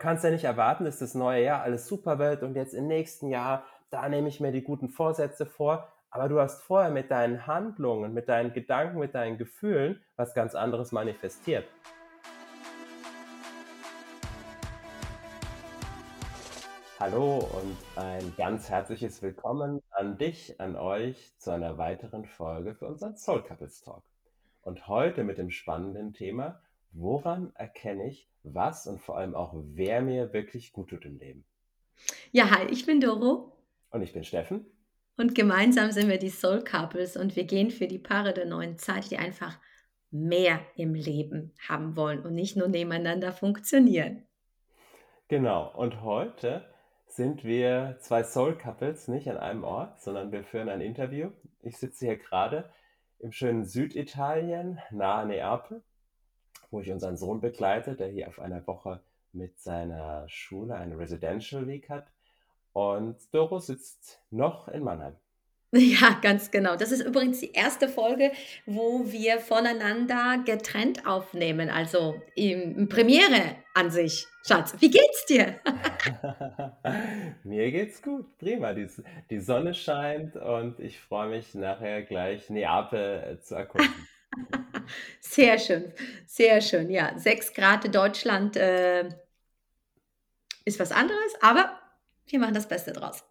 kannst ja nicht erwarten, dass das neue Jahr alles super wird und jetzt im nächsten Jahr, da nehme ich mir die guten Vorsätze vor. Aber du hast vorher mit deinen Handlungen, mit deinen Gedanken, mit deinen Gefühlen was ganz anderes manifestiert. Hallo und ein ganz herzliches Willkommen an dich, an euch zu einer weiteren Folge für unseren Soul Couples Talk. Und heute mit dem spannenden Thema, woran erkenne ich, was und vor allem auch wer mir wirklich gut tut im Leben? Ja, hi, ich bin Doro. Und ich bin Steffen. Und gemeinsam sind wir die Soul Couples und wir gehen für die Paare der neuen Zeit, die einfach mehr im Leben haben wollen und nicht nur nebeneinander funktionieren. Genau, und heute sind wir zwei Soul Couples, nicht an einem Ort, sondern wir führen ein Interview. Ich sitze hier gerade im schönen Süditalien, nahe Neapel, wo ich unseren Sohn begleite, der hier auf einer Woche mit seiner Schule eine Residential Week hat. Und Doro sitzt noch in Mannheim. Ja, ganz genau. Das ist übrigens die erste Folge, wo wir voneinander getrennt aufnehmen, also im Premiere an sich. Schatz, wie geht's dir? Mir geht's gut, prima. Die, die Sonne scheint und ich freue mich nachher gleich Neapel äh, zu erkunden. Sehr schön, sehr schön. Ja, 6 Grad in Deutschland äh, ist was anderes, aber wir machen das Beste draus.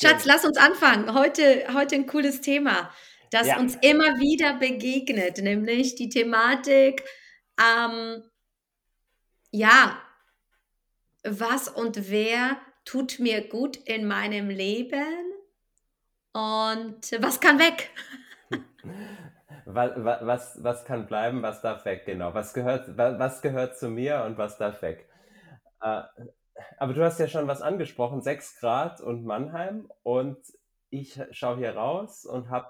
Schatz, lass uns anfangen. Heute, heute ein cooles Thema, das ja. uns immer wieder begegnet, nämlich die Thematik, ähm, ja, was und wer tut mir gut in meinem Leben und was kann weg? was, was, was kann bleiben, was darf weg, genau. Was gehört, was gehört zu mir und was darf weg? Äh, aber du hast ja schon was angesprochen, 6 Grad und Mannheim und ich schaue hier raus und habe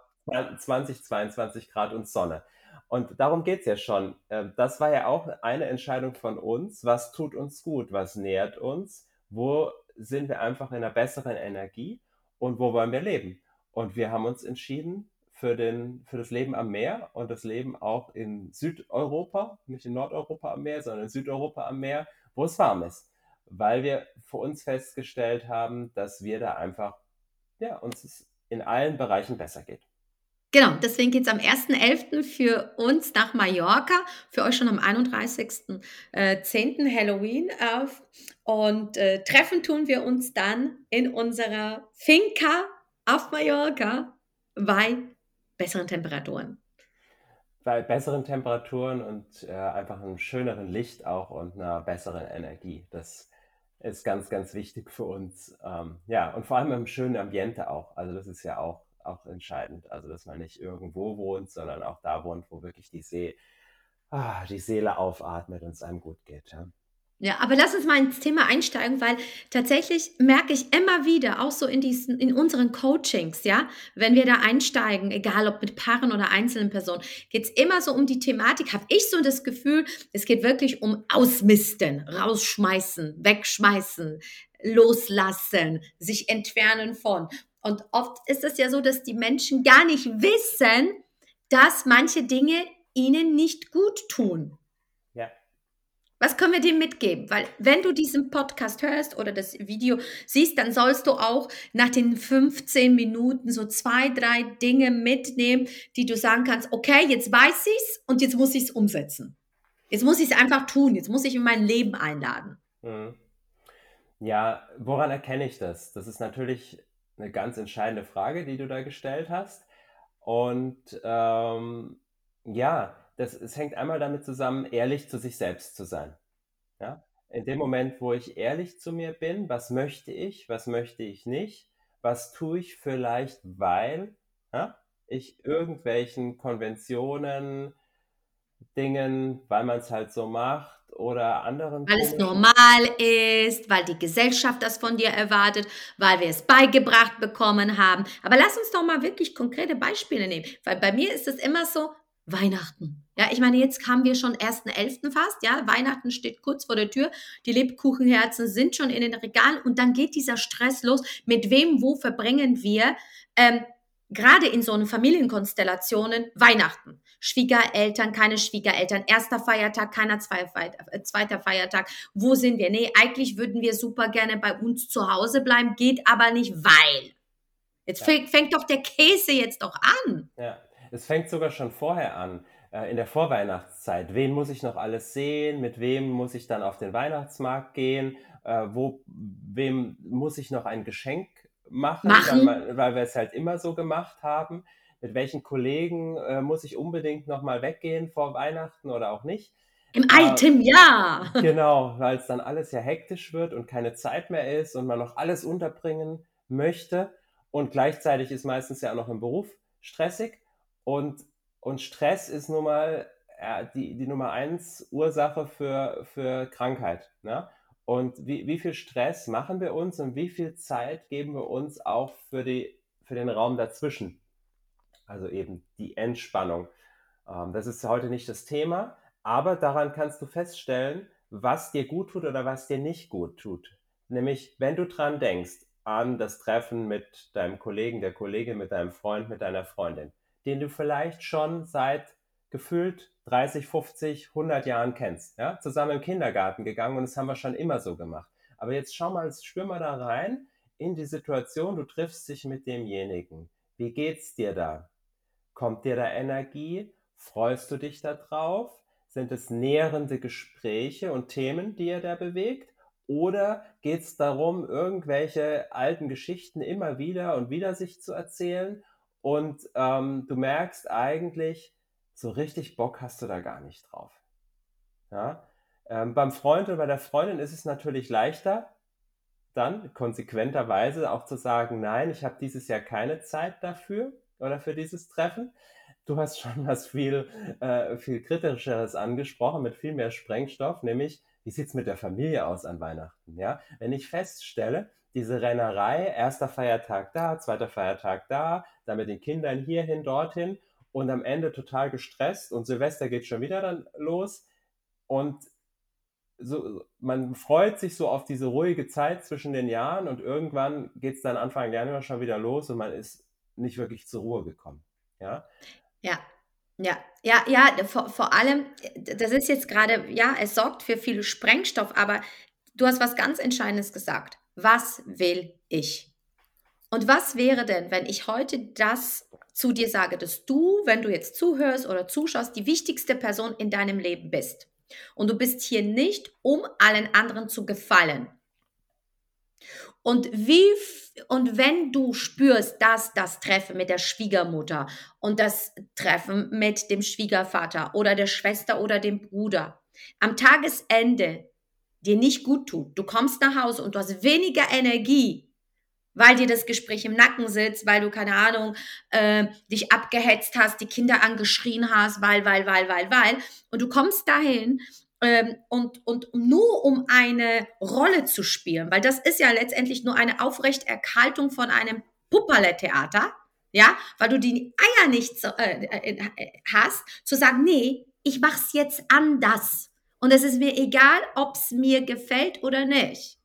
20, 22 Grad und Sonne. Und darum geht es ja schon. Ähm, das war ja auch eine Entscheidung von uns. Was tut uns gut? Was nährt uns? Wo sind wir einfach in einer besseren Energie? Und wo wollen wir leben? Und wir haben uns entschieden für, den, für das Leben am Meer und das Leben auch in Südeuropa, nicht in Nordeuropa am Meer, sondern in Südeuropa am Meer, wo es warm ist weil wir für uns festgestellt haben, dass wir da einfach, ja, uns in allen Bereichen besser geht. Genau, deswegen geht es am 1.11. für uns nach Mallorca, für euch schon am 31.10. Äh, Halloween auf. Und äh, treffen tun wir uns dann in unserer Finca auf Mallorca bei besseren Temperaturen. Bei besseren Temperaturen und äh, einfach einem schöneren Licht auch und einer besseren Energie. Das ist ganz, ganz wichtig für uns. Ähm, ja, und vor allem im schönen Ambiente auch. Also das ist ja auch, auch entscheidend. Also dass man nicht irgendwo wohnt, sondern auch da wohnt, wo wirklich die, See, ah, die Seele aufatmet und es einem gut geht. Ja. Ja, aber lass uns mal ins Thema einsteigen, weil tatsächlich merke ich immer wieder, auch so in diesen, in unseren Coachings, ja, wenn wir da einsteigen, egal ob mit Paaren oder einzelnen Personen, geht es immer so um die Thematik, habe ich so das Gefühl, es geht wirklich um Ausmisten, rausschmeißen, wegschmeißen, loslassen, sich entfernen von. Und oft ist es ja so, dass die Menschen gar nicht wissen, dass manche Dinge ihnen nicht gut tun. Was können wir dir mitgeben? Weil wenn du diesen Podcast hörst oder das Video siehst, dann sollst du auch nach den 15 Minuten so zwei, drei Dinge mitnehmen, die du sagen kannst, okay, jetzt weiß ich's und jetzt muss ich es umsetzen. Jetzt muss ich es einfach tun, jetzt muss ich in mein Leben einladen. Mhm. Ja, woran erkenne ich das? Das ist natürlich eine ganz entscheidende Frage, die du da gestellt hast. Und ähm, ja, das, es hängt einmal damit zusammen, ehrlich zu sich selbst zu sein. Ja? In dem Moment, wo ich ehrlich zu mir bin, was möchte ich, was möchte ich nicht, was tue ich vielleicht, weil ja, ich irgendwelchen Konventionen, Dingen, weil man es halt so macht oder anderen. Weil es normal ist, weil die Gesellschaft das von dir erwartet, weil wir es beigebracht bekommen haben. Aber lass uns doch mal wirklich konkrete Beispiele nehmen, weil bei mir ist es immer so, Weihnachten. Ja, ich meine, jetzt haben wir schon 1.11. fast, ja, Weihnachten steht kurz vor der Tür, die Lebkuchenherzen sind schon in den Regalen und dann geht dieser Stress los. Mit wem, wo verbringen wir, ähm, gerade in so einen Familienkonstellationen, Weihnachten. Schwiegereltern, keine Schwiegereltern, erster Feiertag, keiner äh, zweiter Feiertag. Wo sind wir? Nee, eigentlich würden wir super gerne bei uns zu Hause bleiben, geht aber nicht, weil. Jetzt ja. fängt, fängt doch der Käse jetzt doch an. Ja, es fängt sogar schon vorher an in der Vorweihnachtszeit. Wen muss ich noch alles sehen? Mit wem muss ich dann auf den Weihnachtsmarkt gehen? Äh, wo, wem muss ich noch ein Geschenk machen, machen. Weil, weil, wir es halt immer so gemacht haben? Mit welchen Kollegen äh, muss ich unbedingt noch mal weggehen vor Weihnachten oder auch nicht? Im alten Jahr. Genau, weil es dann alles ja hektisch wird und keine Zeit mehr ist und man noch alles unterbringen möchte. Und gleichzeitig ist meistens ja auch noch im Beruf stressig. Und, und Stress ist nun mal ja, die, die Nummer eins Ursache für, für Krankheit. Ne? Und wie, wie viel Stress machen wir uns und wie viel Zeit geben wir uns auch für, die, für den Raum dazwischen? Also eben die Entspannung. Ähm, das ist heute nicht das Thema, aber daran kannst du feststellen, was dir gut tut oder was dir nicht gut tut. Nämlich, wenn du dran denkst, an das Treffen mit deinem Kollegen, der Kollegin, mit deinem Freund, mit deiner Freundin, den du vielleicht schon seit gefühlt 30, 50, 100 Jahren kennst. Ja? Zusammen im Kindergarten gegangen und das haben wir schon immer so gemacht. Aber jetzt schau mal, spür mal da rein in die Situation, du triffst dich mit demjenigen. Wie geht's dir da? Kommt dir da Energie? Freust du dich da drauf? Sind es nährende Gespräche und Themen, die ihr da bewegt? Oder geht es darum, irgendwelche alten Geschichten immer wieder und wieder sich zu erzählen? Und ähm, du merkst eigentlich, so richtig Bock hast du da gar nicht drauf. Ja? Ähm, beim Freund oder bei der Freundin ist es natürlich leichter, dann konsequenterweise auch zu sagen, nein, ich habe dieses Jahr keine Zeit dafür oder für dieses Treffen. Du hast schon was viel, äh, viel kritischeres angesprochen, mit viel mehr Sprengstoff, nämlich, wie sieht es mit der Familie aus an Weihnachten? Ja? Wenn ich feststelle, diese Rennerei, erster Feiertag da, zweiter Feiertag da, dann mit den Kindern hierhin, dorthin und am Ende total gestresst und Silvester geht schon wieder dann los und so, man freut sich so auf diese ruhige Zeit zwischen den Jahren und irgendwann geht es dann Anfang Januar schon wieder los und man ist nicht wirklich zur Ruhe gekommen. Ja, ja. Ja, ja, ja, vor, vor allem, das ist jetzt gerade, ja, es sorgt für viel Sprengstoff, aber du hast was ganz Entscheidendes gesagt. Was will ich? Und was wäre denn, wenn ich heute das zu dir sage, dass du, wenn du jetzt zuhörst oder zuschaust, die wichtigste Person in deinem Leben bist? Und du bist hier nicht, um allen anderen zu gefallen. Und wie und wenn du spürst, dass das Treffen mit der Schwiegermutter und das Treffen mit dem Schwiegervater oder der Schwester oder dem Bruder am Tagesende dir nicht gut tut, du kommst nach Hause und du hast weniger Energie, weil dir das Gespräch im Nacken sitzt, weil du keine Ahnung äh, dich abgehetzt hast, die Kinder angeschrien hast, weil, weil, weil, weil, weil, und du kommst dahin ähm, und, und nur um eine Rolle zu spielen, weil das ist ja letztendlich nur eine Aufrechterhaltung von einem Pupperle-Theater, ja, weil du die Eier nicht so, äh, äh, hast, zu sagen, nee, ich mach's jetzt anders. Und es ist mir egal, ob's mir gefällt oder nicht.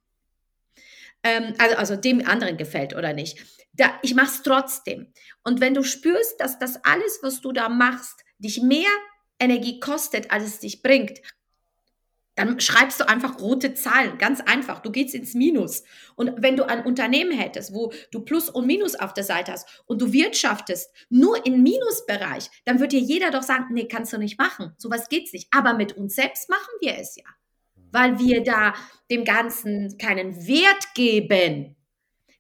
Ähm, also, also dem anderen gefällt oder nicht. Da, ich mach's trotzdem. Und wenn du spürst, dass das alles, was du da machst, dich mehr Energie kostet, als es dich bringt, dann schreibst du einfach rote Zahlen, ganz einfach. Du gehst ins Minus. Und wenn du ein Unternehmen hättest, wo du Plus und Minus auf der Seite hast und du wirtschaftest nur im Minusbereich, dann wird dir jeder doch sagen, nee, kannst du nicht machen. Sowas geht's nicht. Aber mit uns selbst machen wir es ja. Weil wir da dem Ganzen keinen Wert geben.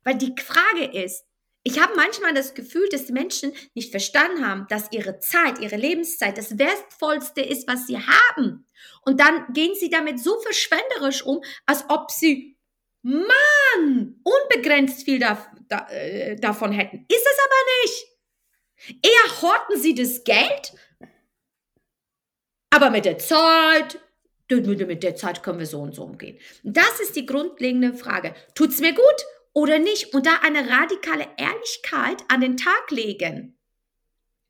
Weil die Frage ist, ich habe manchmal das Gefühl, dass die Menschen nicht verstanden haben, dass ihre Zeit, ihre Lebenszeit das Wertvollste ist, was sie haben. Und dann gehen sie damit so verschwenderisch um, als ob sie, Mann, unbegrenzt viel da, da, äh, davon hätten. Ist es aber nicht. Eher horten sie das Geld, aber mit der Zeit, mit der Zeit können wir so und so umgehen. Das ist die grundlegende Frage. Tut's mir gut? Oder nicht und da eine radikale Ehrlichkeit an den Tag legen.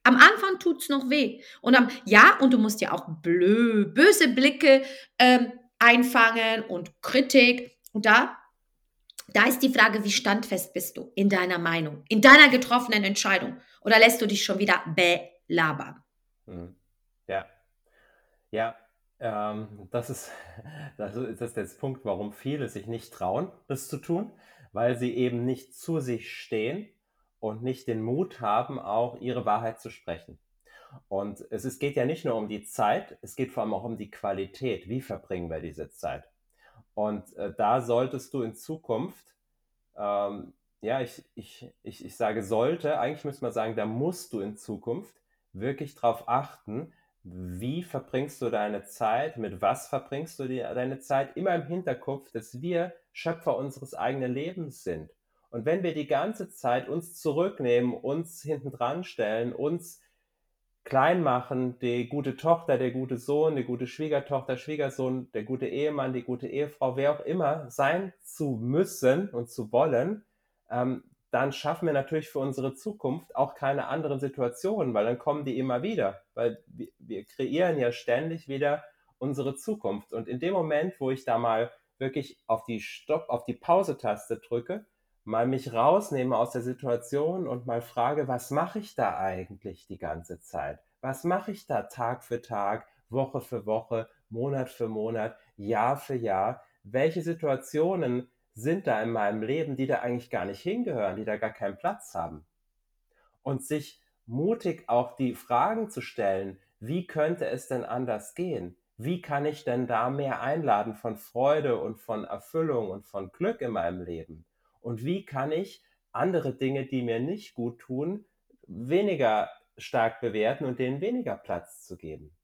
Am Anfang tut's noch weh. Und am, ja, und du musst ja auch blö, böse Blicke ähm, einfangen und Kritik. Und da, da ist die Frage, wie standfest bist du in deiner Meinung, in deiner getroffenen Entscheidung? Oder lässt du dich schon wieder belabern? Mhm. Ja. Ja, ähm, das ist das ist jetzt Punkt, warum viele sich nicht trauen, das zu tun, weil sie eben nicht zu sich stehen und nicht den Mut haben, auch ihre Wahrheit zu sprechen. Und es ist geht ja nicht nur um die Zeit, es geht vor allem auch um die Qualität. Wie verbringen wir diese Zeit? Und, äh, da solltest du in Zukunft, ähm ja, ich ich ich ich sage sollte, eigentlich müsste man sagen, da musst du in Zukunft wirklich drauf achten, wie verbringst du deine Zeit, mit was verbringst du die deine Zeit, immer im Hinterkopf, dass wir Schöpfer unseres eigenen Lebens sind. Und wenn wir die ganze Zeit uns zurücknehmen, uns hintendran stellen, uns klein machen, die gute Tochter, der gute Sohn, die gute Schwiegertochter, Schwiegersohn, der gute Ehemann, die gute Ehefrau, wer auch immer sein zu müssen und zu wollen, ähm, dann schaffen wir natürlich für unsere Zukunft auch keine anderen Situationen, weil dann kommen die immer wieder, weil wir, wir kreieren ja ständig wieder unsere Zukunft. Und in dem Moment, wo ich da mal wirklich auf die Stopp, auf die Pause-Taste drücke, mal mich rausnehme aus der Situation und mal frage, was mache ich da eigentlich die ganze Zeit? Was mache ich da Tag für Tag, Woche für Woche, Monat für Monat, Jahr für Jahr? Welche Situationen sind da in meinem Leben, die da eigentlich gar nicht hingehören, die da gar keinen Platz haben? Und sich mutig auch die Fragen zu stellen, wie könnte es denn anders gehen? Wie kann ich denn da mehr einladen von Freude und von Erfüllung und von Glück in meinem Leben? und wie kann ich andere Dinge, die mir nicht gut tun, weniger stark bewerten und denen weniger Platz zu geben.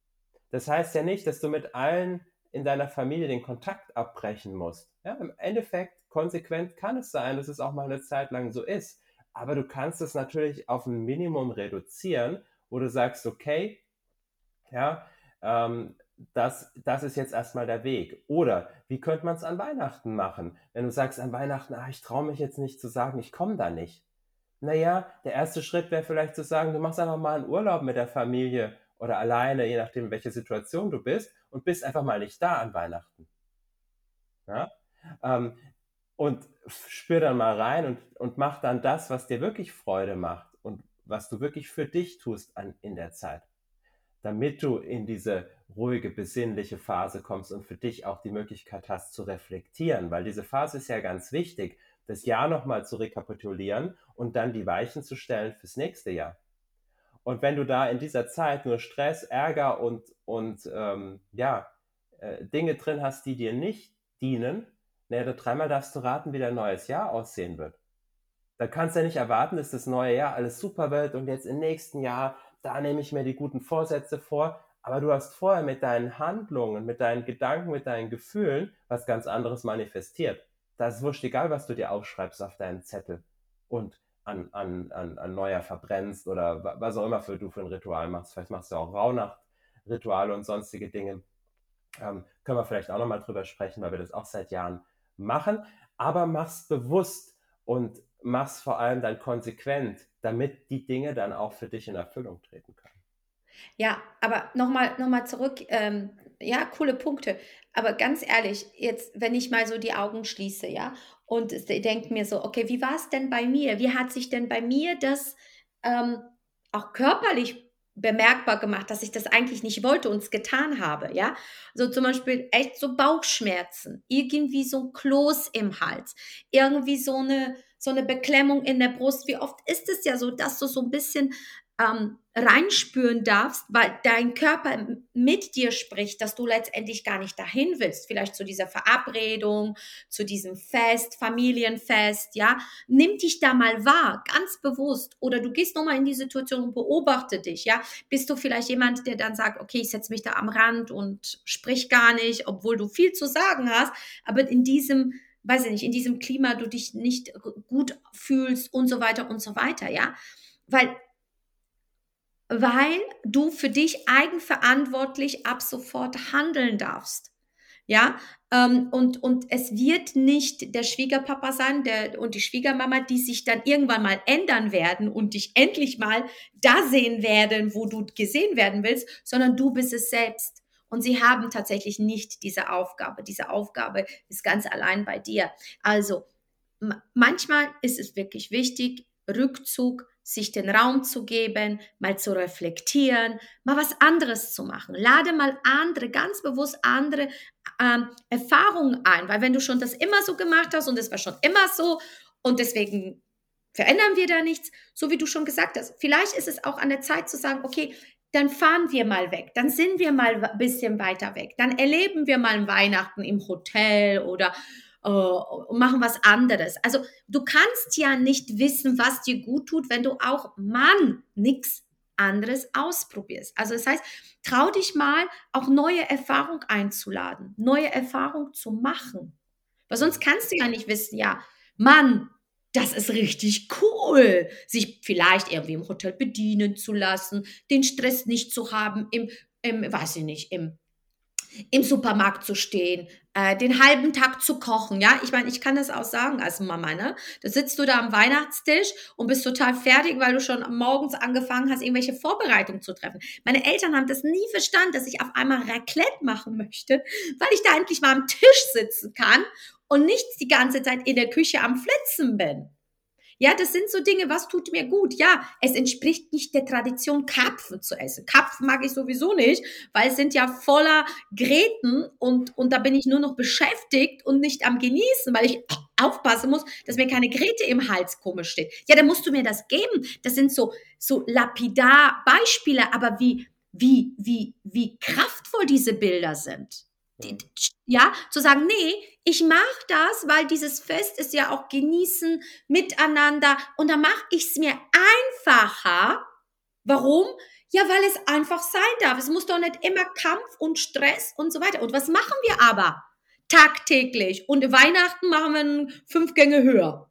Das heißt ja nicht, dass du mit allen in deiner Familie den Kontakt abbrechen musst. Ja, Im Endeffekt, konsequent kann es sein, dass es auch mal eine Zeit lang so ist. Aber du kannst es natürlich auf ein Minimum reduzieren, wo du sagst, okay, ja, ähm, das, das ist jetzt erstmal der Weg. Oder wie könnte man es an Weihnachten machen? Wenn du sagst an Weihnachten, ah, ich traue mich jetzt nicht zu sagen, ich komme da nicht. Naja, der erste Schritt wäre vielleicht zu sagen, du machst einfach mal einen Urlaub mit der Familie oder alleine, je nachdem, welche Situation du bist, und bist einfach mal nicht da an Weihnachten. Ja? Ähm, und spür dann mal rein und, und mach dann das, was dir wirklich Freude macht und was du wirklich für dich tust an, in der Zeit damit du in diese ruhige, besinnliche Phase kommst und für dich auch die Möglichkeit hast zu reflektieren, weil diese Phase ist ja ganz wichtig, das Jahr nochmal zu rekapitulieren und dann die Weichen zu stellen fürs nächste Jahr. Und wenn du da in dieser Zeit nur Stress, Ärger und, und ähm, ja, äh, Dinge drin hast, die dir nicht dienen, naja, dreimal darfst du raten, wie dein neues Jahr aussehen wird. Da kannst du ja nicht erwarten, dass das neue Jahr alles super wird und jetzt im nächsten Jahr da nehme ich mir die guten Vorsätze vor, aber du hast vorher mit deinen Handlungen, mit deinen Gedanken, mit deinen Gefühlen was ganz anderes manifestiert. Da ist wurscht egal, was du dir aufschreibst auf deinen Zettel und an, an, an, an Neuer verbrennst oder was auch immer für du für ein Ritual machst. Vielleicht machst du auch Rauhnacht-Rituale und sonstige Dinge. Ähm, können wir vielleicht auch nochmal drüber sprechen, weil wir das auch seit Jahren machen. Aber mach's bewusst und mach's vor allem dann konsequent, damit die Dinge dann auch für dich in Erfüllung treten können. Ja, aber nochmal noch mal zurück, ähm, ja, coole Punkte. Aber ganz ehrlich, jetzt, wenn ich mal so die Augen schließe, ja, und denke mir so, okay, wie war es denn bei mir? Wie hat sich denn bei mir das ähm, auch körperlich bemerkbar gemacht, dass ich das eigentlich nicht wollte und es getan habe, ja. So zum Beispiel echt so Bauchschmerzen, irgendwie so ein Kloß im Hals, irgendwie so eine, so eine Beklemmung in der Brust. Wie oft ist es ja so, dass du so ein bisschen ähm, reinspüren darfst, weil dein Körper mit dir spricht, dass du letztendlich gar nicht dahin willst. Vielleicht zu dieser Verabredung, zu diesem Fest, Familienfest, ja. Nimm dich da mal wahr, ganz bewusst. Oder du gehst nochmal in die Situation und beobachte dich, ja. Bist du vielleicht jemand, der dann sagt, okay, ich setze mich da am Rand und sprich gar nicht, obwohl du viel zu sagen hast, aber in diesem weiß ich nicht, in diesem Klima du dich nicht gut fühlst und so weiter und so weiter, ja. Weil weil du für dich eigenverantwortlich ab sofort handeln darfst. Ja, ähm, und, und es wird nicht der Schwiegerpapa sein der, und die Schwiegermama, die sich dann irgendwann mal ändern werden und dich endlich mal da sehen werden, wo du gesehen werden willst, sondern du bist es selbst. Und sie haben tatsächlich nicht diese Aufgabe. Diese Aufgabe ist ganz allein bei dir. Also manchmal ist es wirklich wichtig, Rückzug, sich den Raum zu geben, mal zu reflektieren, mal was anderes zu machen. Lade mal andere, ganz bewusst andere ähm, Erfahrungen ein, weil wenn du schon das immer so gemacht hast und es war schon immer so und deswegen verändern wir da nichts, so wie du schon gesagt hast. Vielleicht ist es auch an der Zeit zu sagen, okay, dann fahren wir mal weg, dann sind wir mal ein bisschen weiter weg, dann erleben wir mal Weihnachten im Hotel oder äh, machen was anderes. Also du kannst ja nicht wissen, was dir gut tut, wenn du auch Mann nichts anderes ausprobierst. Also das heißt, trau dich mal, auch neue Erfahrung einzuladen, neue Erfahrung zu machen. Weil sonst kannst du ja nicht wissen, ja, Mann, das ist richtig cool, sich vielleicht irgendwie im Hotel bedienen zu lassen, den Stress nicht zu haben, im, im weiß ich nicht, im, im Supermarkt zu stehen, äh, den halben Tag zu kochen. Ja, ich meine, ich kann das auch sagen als Mama, ne? Da sitzt du da am Weihnachtstisch und bist total fertig, weil du schon morgens angefangen hast, irgendwelche Vorbereitungen zu treffen. Meine Eltern haben das nie verstanden, dass ich auf einmal Raclette machen möchte, weil ich da endlich mal am Tisch sitzen kann und nicht die ganze Zeit in der Küche am Flitzen bin. Ja, das sind so Dinge, was tut mir gut? Ja, es entspricht nicht der Tradition, Karpfen zu essen. Karpfen mag ich sowieso nicht, weil es sind ja voller Gräten und, und da bin ich nur noch beschäftigt und nicht am Genießen, weil ich aufpassen muss, dass mir keine Gräte im Hals komisch steht. Ja, dann musst du mir das geben. Das sind so, so lapidar Beispiele, aber wie, wie, wie, wie kraftvoll diese Bilder sind ja, zu sagen, nee, ich mache das, weil dieses Fest ist ja auch genießen miteinander und dann mache ich es mir einfacher. Warum? Ja, weil es einfach sein darf. Es muss doch nicht immer Kampf und Stress und so weiter. Und was machen wir aber? Tagtäglich. Und Weihnachten machen wir fünf Gänge höher.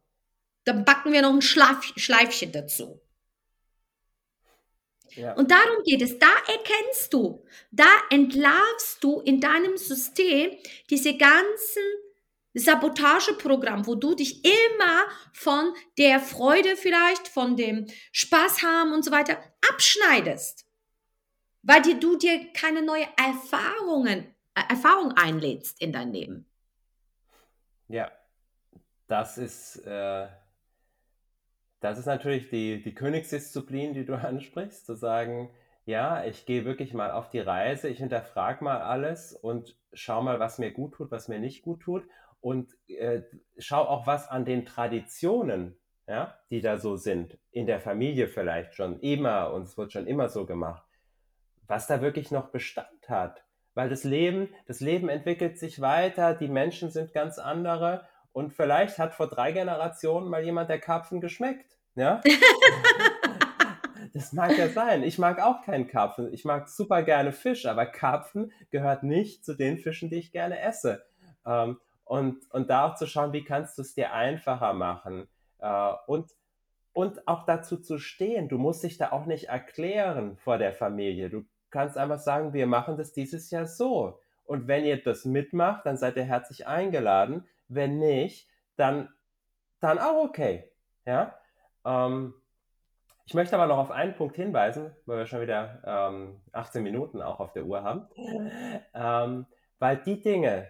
Dann backen wir noch ein Schleif Schleifchen dazu. Ja. Und darum geht es. Da erkennst du, da entlarvst du in deinem System diese ganzen Sabotageprogramm, wo du dich immer von der Freude vielleicht, von dem Spaß haben und so weiter abschneidest, weil dir, du dir keine neue Erfahrungen, äh, Erfahrung einlädst in dein Leben. Ja, das ist äh, das ist natürlich die, die Königsdisziplin, die du ansprichst, zu sagen, ja, ich gehe wirklich mal auf die Reise, ich hinterfrage mal alles und schau mal, was mir gut tut, was mir nicht gut tut und äh, schau auch, was an den Traditionen, ja, die da so sind, in der Familie vielleicht schon immer und es wird schon immer so gemacht, was da wirklich noch Bestand hat. Weil das Leben, das Leben entwickelt sich weiter, die Menschen sind ganz andere und vielleicht hat vor drei Generationen mal jemand der Karpfen geschmeckt. Ja? das mag ja sein. Ich mag auch keinen Karpfen. Ich mag super gerne Fisch, aber Karpfen gehört nicht zu den Fischen, die ich gerne esse. Ähm, und, und da auch zu schauen, wie kannst du es dir einfacher machen. Äh, und, und auch dazu zu stehen. Du musst dich da auch nicht erklären vor der Familie. Du kannst einfach sagen, wir machen das dieses Jahr so. Und wenn ihr das mitmacht, dann seid ihr herzlich eingeladen. Wenn nicht, dann, dann auch okay. Ja? Ähm, ich möchte aber noch auf einen Punkt hinweisen, weil wir schon wieder ähm, 18 Minuten auch auf der Uhr haben. Ähm, weil die Dinge,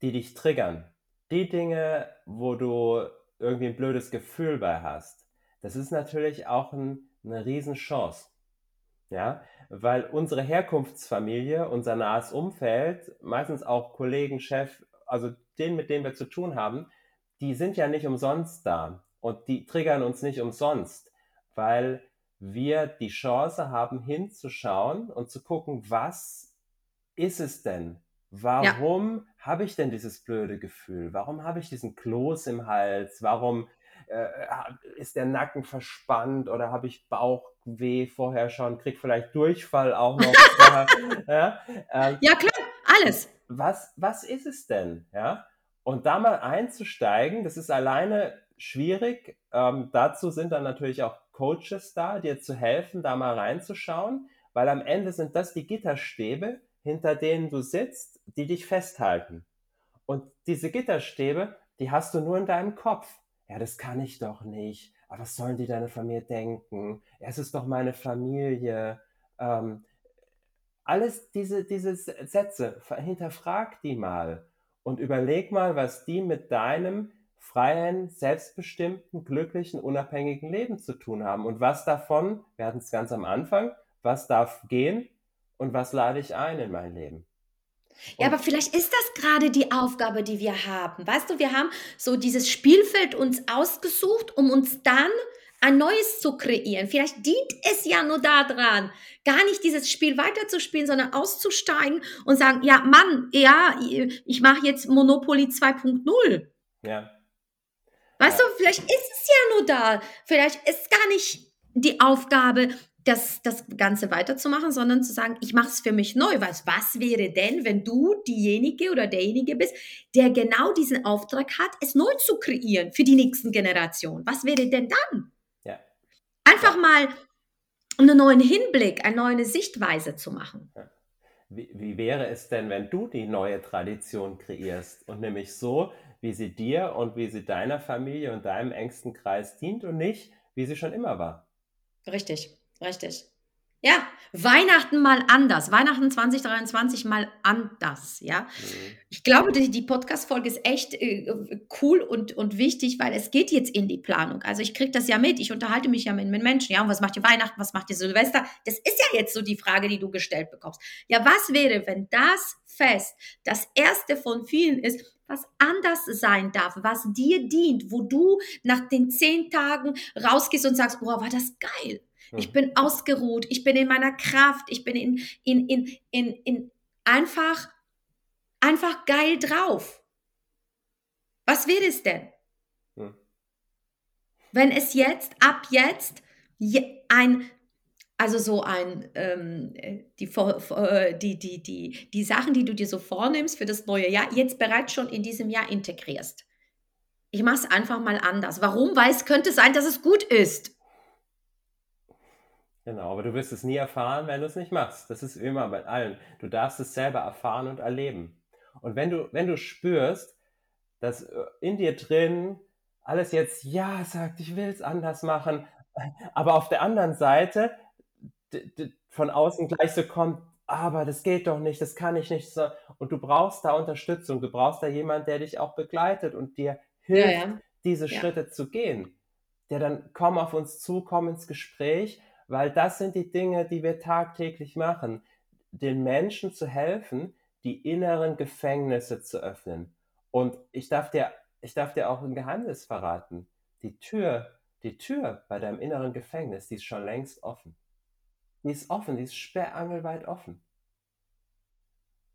die dich triggern, die Dinge, wo du irgendwie ein blödes Gefühl bei hast, das ist natürlich auch ein, eine Riesenchance. Ja, weil unsere Herkunftsfamilie, unser nahes Umfeld, meistens auch Kollegen, Chef, also denen, mit denen wir zu tun haben, die sind ja nicht umsonst da und die triggern uns nicht umsonst, weil wir die Chance haben, hinzuschauen und zu gucken, was ist es denn? Warum ja. habe ich denn dieses blöde Gefühl? Warum habe ich diesen Kloß im Hals? Warum äh, ist der Nacken verspannt oder habe ich Bauchweh vorher schon? Krieg vielleicht Durchfall auch noch. ja? Ähm, ja, klar, alles. Was, was ist es denn? Ja? Und da mal einzusteigen, das ist alleine schwierig. Ähm, dazu sind dann natürlich auch Coaches da, dir zu helfen, da mal reinzuschauen, weil am Ende sind das die Gitterstäbe, hinter denen du sitzt, die dich festhalten. Und diese Gitterstäbe, die hast du nur in deinem Kopf. Ja, das kann ich doch nicht. Aber was sollen die deine Familie denken? Es ist doch meine Familie. Ähm, alles diese, diese Sätze, hinterfrag die mal und überleg mal, was die mit deinem freien, selbstbestimmten, glücklichen, unabhängigen Leben zu tun haben. Und was davon, wir hatten es ganz am Anfang, was darf gehen und was lade ich ein in mein Leben? Ja, aber vielleicht ist das gerade die Aufgabe, die wir haben. Weißt du, wir haben so dieses Spielfeld uns ausgesucht, um uns dann ein neues zu kreieren. Vielleicht dient es ja nur daran, gar nicht dieses Spiel weiterzuspielen, sondern auszusteigen und sagen, ja, Mann, ja, ich mache jetzt Monopoly 2.0. Ja. Weißt ja. du, vielleicht ist es ja nur da. Vielleicht ist gar nicht die Aufgabe, das, das Ganze weiterzumachen, sondern zu sagen, ich mache es für mich neu. Was, was wäre denn, wenn du diejenige oder derjenige bist, der genau diesen Auftrag hat, es neu zu kreieren für die nächsten Generationen? Was wäre denn dann? Einfach mal einen neuen Hinblick, eine neue Sichtweise zu machen. Wie, wie wäre es denn, wenn du die neue Tradition kreierst und nämlich so, wie sie dir und wie sie deiner Familie und deinem engsten Kreis dient und nicht, wie sie schon immer war? Richtig. Richtig. Ja, Weihnachten mal anders. Weihnachten 2023 mal anders, ja. Mhm. Ich glaube, die, die Podcast-Folge ist echt äh, cool und, und wichtig, weil es geht jetzt in die Planung. Also ich kriege das ja mit. Ich unterhalte mich ja mit, mit Menschen. Ja, und was macht ihr Weihnachten? Was macht ihr Silvester? Das ist ja jetzt so die Frage, die du gestellt bekommst. Ja, was wäre, wenn das Fest das erste von vielen ist, was anders sein darf, was dir dient, wo du nach den zehn Tagen rausgehst und sagst, boah, war das geil ich bin ausgeruht, ich bin in meiner Kraft, ich bin in, in, in, in, in einfach, einfach geil drauf. Was wäre es denn? Hm. Wenn es jetzt, ab jetzt, ein, also so ein, ähm, die, äh, die, die, die, die Sachen, die du dir so vornimmst für das neue Jahr, jetzt bereits schon in diesem Jahr integrierst. Ich mache es einfach mal anders. Warum? Weil es könnte sein, dass es gut ist. Genau, aber du wirst es nie erfahren, wenn du es nicht machst. Das ist immer bei allen. Du darfst es selber erfahren und erleben. Und wenn du, wenn du spürst, dass äh, in dir drin alles jetzt ja sagt, ich will es anders machen, aber auf der anderen Seite von außen gleich so kommt, aber das geht doch nicht, das kann ich nicht so. Und du brauchst da Unterstützung, du brauchst da jemanden, der dich auch begleitet und dir hilft, ja, ja. diese ja. Schritte zu gehen. Der dann komm auf uns zu, komm ins Gespräch weil das sind die Dinge, die wir tagtäglich machen, den Menschen zu helfen, die inneren Gefängnisse zu öffnen. Und ich darf dir, ich darf dir auch ein Geheimnis verraten. Die Tür, die Tür bei deinem inneren Gefängnis, die ist schon längst offen. Die ist offen, die ist sperrangelweit offen.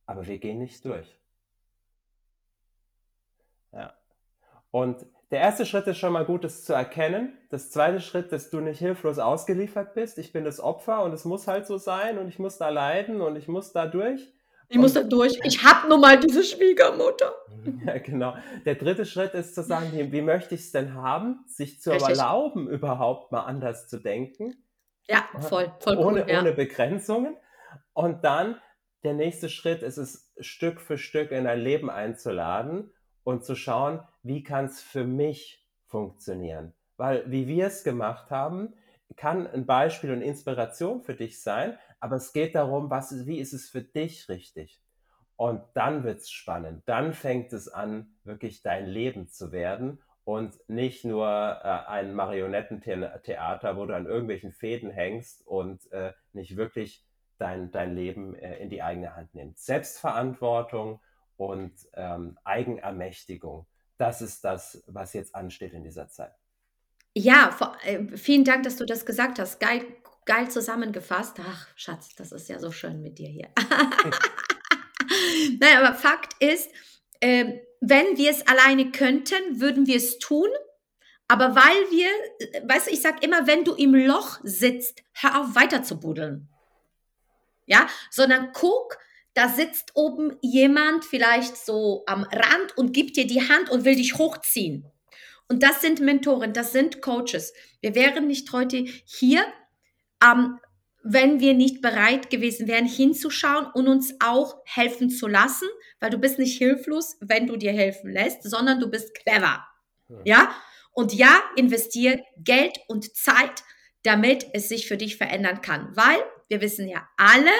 Aber wir gehen nicht durch. Ja. Und der erste Schritt ist schon mal gut, es zu erkennen. Das zweite Schritt, dass du nicht hilflos ausgeliefert bist. Ich bin das Opfer und es muss halt so sein und ich muss da leiden und ich muss da durch. Ich muss da durch. Ich habe nun mal diese Schwiegermutter. Ja, genau. Der dritte Schritt ist zu sagen, wie, wie möchte ich es denn haben? Sich zu Richtig. erlauben, überhaupt mal anders zu denken. Ja, voll, voll ohne, cool, ja. ohne Begrenzungen. Und dann der nächste Schritt ist es, Stück für Stück in dein Leben einzuladen und zu schauen, wie kann es für mich funktionieren. Weil wie wir es gemacht haben, kann ein Beispiel und Inspiration für dich sein, aber es geht darum, was, wie ist es für dich richtig? Und dann wird es spannend. Dann fängt es an, wirklich dein Leben zu werden und nicht nur äh, ein Marionettentheater, wo du an irgendwelchen Fäden hängst und äh, nicht wirklich dein, dein Leben äh, in die eigene Hand nimmst. Selbstverantwortung und ähm, Eigenermächtigung. Das ist das, was jetzt ansteht in dieser Zeit. Ja, vor, äh, vielen Dank, dass du das gesagt hast. Geil, geil zusammengefasst. Ach, Schatz, das ist ja so schön mit dir hier. Nein, aber Fakt ist, äh, wenn wir es alleine könnten, würden wir es tun. Aber weil wir, äh, weißt du, ich sage immer, wenn du im Loch sitzt, hör auf weiter zu buddeln. Ja, sondern guck, da sitzt oben jemand vielleicht so am Rand und gibt dir die Hand und will dich hochziehen. Und das sind Mentoren, das sind Coaches. Wir wären nicht heute hier, ähm, wenn wir nicht bereit gewesen wären, hinzuschauen und uns auch helfen zu lassen, weil du bist nicht hilflos, wenn du dir helfen lässt, sondern du bist clever. Ja? ja? Und ja, investier Geld und Zeit, damit es sich für dich verändern kann, weil wir wissen ja alle,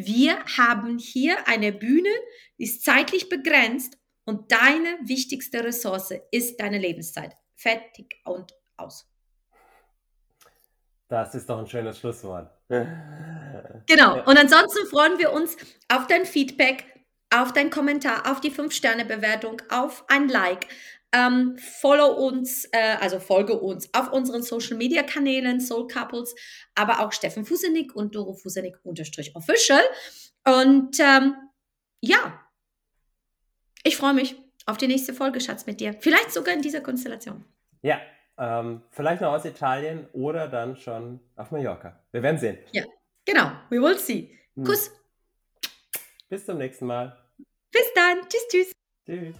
wir haben hier eine Bühne, die ist zeitlich begrenzt Und deine wichtigste Ressource ist deine Lebenszeit. Fertig und aus. Das ist doch ein schönes Schlusswort. Genau. Und ansonsten freuen wir uns auf dein Feedback, auf deinen Kommentar, auf die 5-Sterne-Bewertung, auf ein Like. Ähm, follow uns, äh, also folge uns auf unseren Social Media Kanälen, Soul Couples, aber auch Steffen Fusenik und Doro Fusenik unterstrich official. Und ähm, ja, ich freue mich auf die nächste Folge, Schatz, mit dir. Vielleicht sogar in dieser Konstellation. Ja, ähm, vielleicht noch aus Italien oder dann schon auf Mallorca. Wir werden sehen. Ja, genau. We will see. Hm. Kuss. Bis zum nächsten Mal. Bis dann. Tschüss, tschüss. Tschüss.